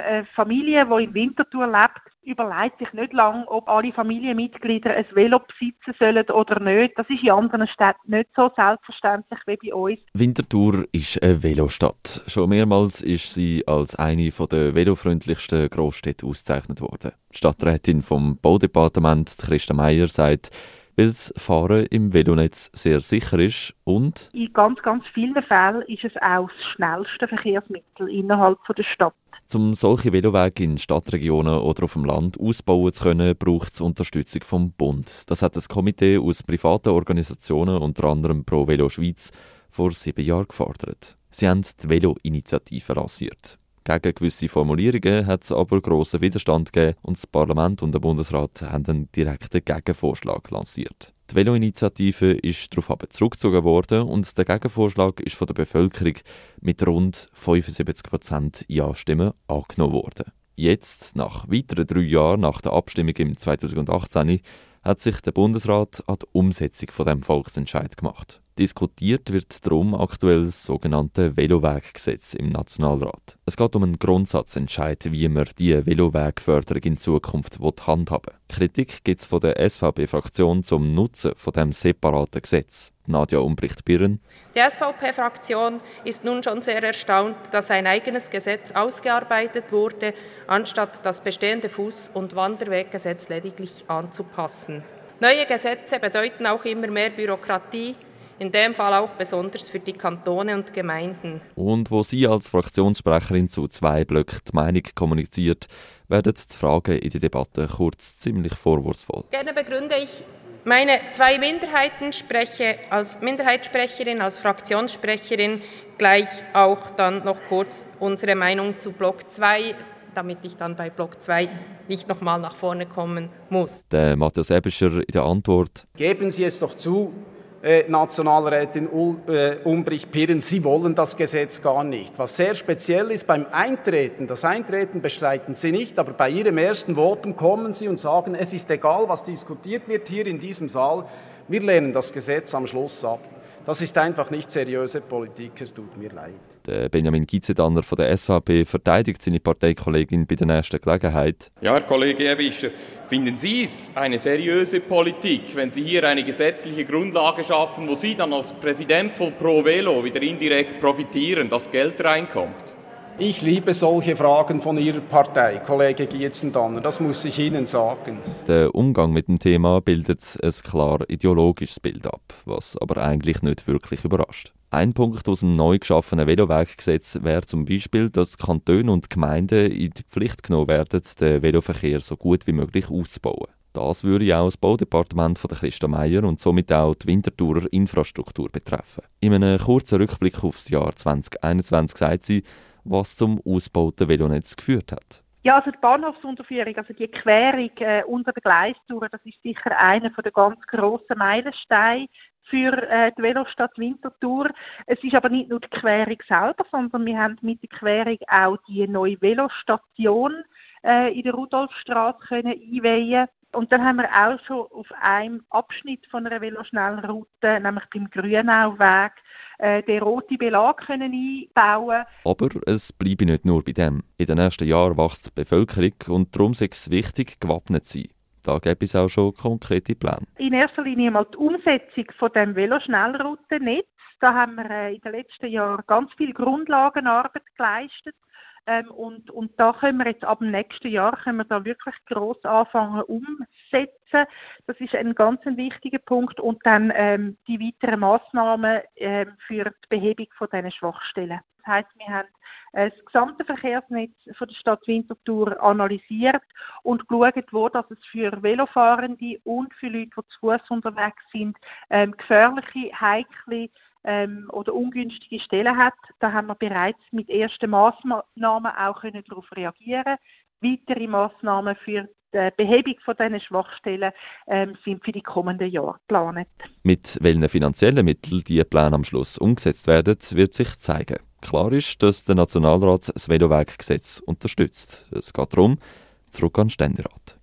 Eine Familie, die in Winterthur lebt, überlegt sich nicht lange, ob alle Familienmitglieder ein Velo besitzen sollen oder nicht. Das ist in anderen Städten nicht so selbstverständlich wie bei uns. Winterthur ist eine Velostadt. Schon mehrmals ist sie als eine der velofreundlichsten Großstädte ausgezeichnet worden. Die Stadträtin vom Baudepartement, Christa Meier, sagt, weil das Fahren im Velonetz sehr sicher ist und in ganz, ganz vielen Fällen ist es auch das schnellste Verkehrsmittel innerhalb der Stadt. Um solche Velowege in Stadtregionen oder auf dem Land ausbauen zu können, braucht es Unterstützung vom Bund. Das hat das Komitee aus privaten Organisationen, unter anderem Pro Velo Schweiz, vor sieben Jahren gefordert. Sie haben die Velo-Initiative lanciert. Gegen gewisse Formulierungen hat es aber grossen Widerstand gegeben und das Parlament und der Bundesrat haben einen direkten Gegenvorschlag lanciert. Die Velo-Initiative ist daraufhin zurückgezogen worden und der Gegenvorschlag ist von der Bevölkerung mit rund 75% Ja-Stimmen angenommen worden. Jetzt, nach weiteren drei Jahren nach der Abstimmung im 2018, hat sich der Bundesrat an die Umsetzung von dem Volksentscheid gemacht. Diskutiert wird darum aktuell das sogenannte Veloweggesetz im Nationalrat. Es geht um einen Grundsatzentscheid, wie man die Velowegförderung in Zukunft handhaben will. Kritik gibt es von der SVP-Fraktion zum Nutzen von dem separaten Gesetz. Nadja Umbricht-Birren. Die SVP-Fraktion ist nun schon sehr erstaunt, dass ein eigenes Gesetz ausgearbeitet wurde, anstatt das bestehende Fuß- und Wanderweggesetz lediglich anzupassen. Neue Gesetze bedeuten auch immer mehr Bürokratie, in dem Fall auch besonders für die Kantone und Gemeinden. Und wo sie als Fraktionssprecherin zu zwei Blöcken die Meinung kommuniziert, werden die Fragen in der Debatte kurz ziemlich vorwurfsvoll. Gerne begründe ich meine zwei Minderheiten, spreche als Minderheitssprecherin, als Fraktionssprecherin gleich auch dann noch kurz unsere Meinung zu Block 2 damit ich dann bei Block 2 nicht nochmal nach vorne kommen muss. Der Matthias Ebischer in der Antwort. Geben Sie es doch zu, Nationalrätin äh, Umbrich-Pirren, Sie wollen das Gesetz gar nicht. Was sehr speziell ist beim Eintreten, das Eintreten bestreiten Sie nicht, aber bei Ihrem ersten Votum kommen Sie und sagen, es ist egal, was diskutiert wird hier in diesem Saal, wir lehnen das Gesetz am Schluss ab. Das ist einfach nicht seriöse Politik, es tut mir leid. Der Benjamin Gitzedanner von der SVP verteidigt seine Parteikollegin bei der nächsten Gelegenheit. Ja, Herr Kollege Ewischer, finden Sie es eine seriöse Politik, wenn Sie hier eine gesetzliche Grundlage schaffen, wo Sie dann als Präsident von Pro Velo wieder indirekt profitieren, dass Geld reinkommt? Ich liebe solche Fragen von Ihrer Partei, Kollege Gietzendanner, das muss ich Ihnen sagen. Der Umgang mit dem Thema bildet ein klar ideologisches Bild ab, was aber eigentlich nicht wirklich überrascht. Ein Punkt aus dem neu geschaffenen Veloweggesetz wäre zum Beispiel, dass Kantone und Gemeinden in die Pflicht genommen werden, den Veloverkehr so gut wie möglich auszubauen. Das würde auch das Baudepartement von Christa Meier und somit auch die Winterthurer Infrastruktur betreffen. In einem kurzen Rückblick aufs Jahr 2021 sagt sie, was zum ausgebauten Velonetz geführt hat. Ja, also die Bahnhofsunterführung, also die Querung äh, unter der Gleistour, das ist sicher einer der ganz grossen Meilensteine für äh, die Velostadt Winterthur. Es ist aber nicht nur die Querung selber, sondern wir haben mit der Querung auch die neue Velostation äh, in der Rudolfstraße können einweihen und dann haben wir auch schon auf einem Abschnitt von einer Veloschnellroute, nämlich beim Grünauweg, äh, den roten Belag können einbauen Aber es bleibe nicht nur bei dem. In den nächsten Jahren wächst die Bevölkerung und darum ist es wichtig, gewappnet zu sein. Da gibt es auch schon konkrete Pläne. In erster Linie mal die Umsetzung von dem Veloschnellroutennetz. Da haben wir äh, in den letzten Jahren ganz viel Grundlagenarbeit geleistet. Ähm, und, und da können wir jetzt ab dem nächsten Jahr können wir da wirklich gross anfangen umsetzen. Das ist ein ganz wichtiger Punkt. Und dann ähm, die weiteren Massnahmen ähm, für die Behebung von diesen Schwachstellen. Das heißt, wir haben äh, das gesamte Verkehrsnetz von der Stadt Winterthur analysiert und geschaut, wo das es für Velofahrende und für Leute, die zu Fuß unterwegs sind, ähm, gefährliche, heikle ähm, oder ungünstige Stellen hat. Da haben wir bereits mit ersten Maßnahmen auch können darauf reagieren. Weitere Maßnahmen für die Behebung von diesen Schwachstellen ähm, sind für die kommenden Jahre geplant. Mit welchen finanziellen Mitteln die Pläne am Schluss umgesetzt werden, wird sich zeigen. Klar ist, dass der Nationalrat das Veloweggesetz unterstützt. Es geht darum, zurück an den Ständerat.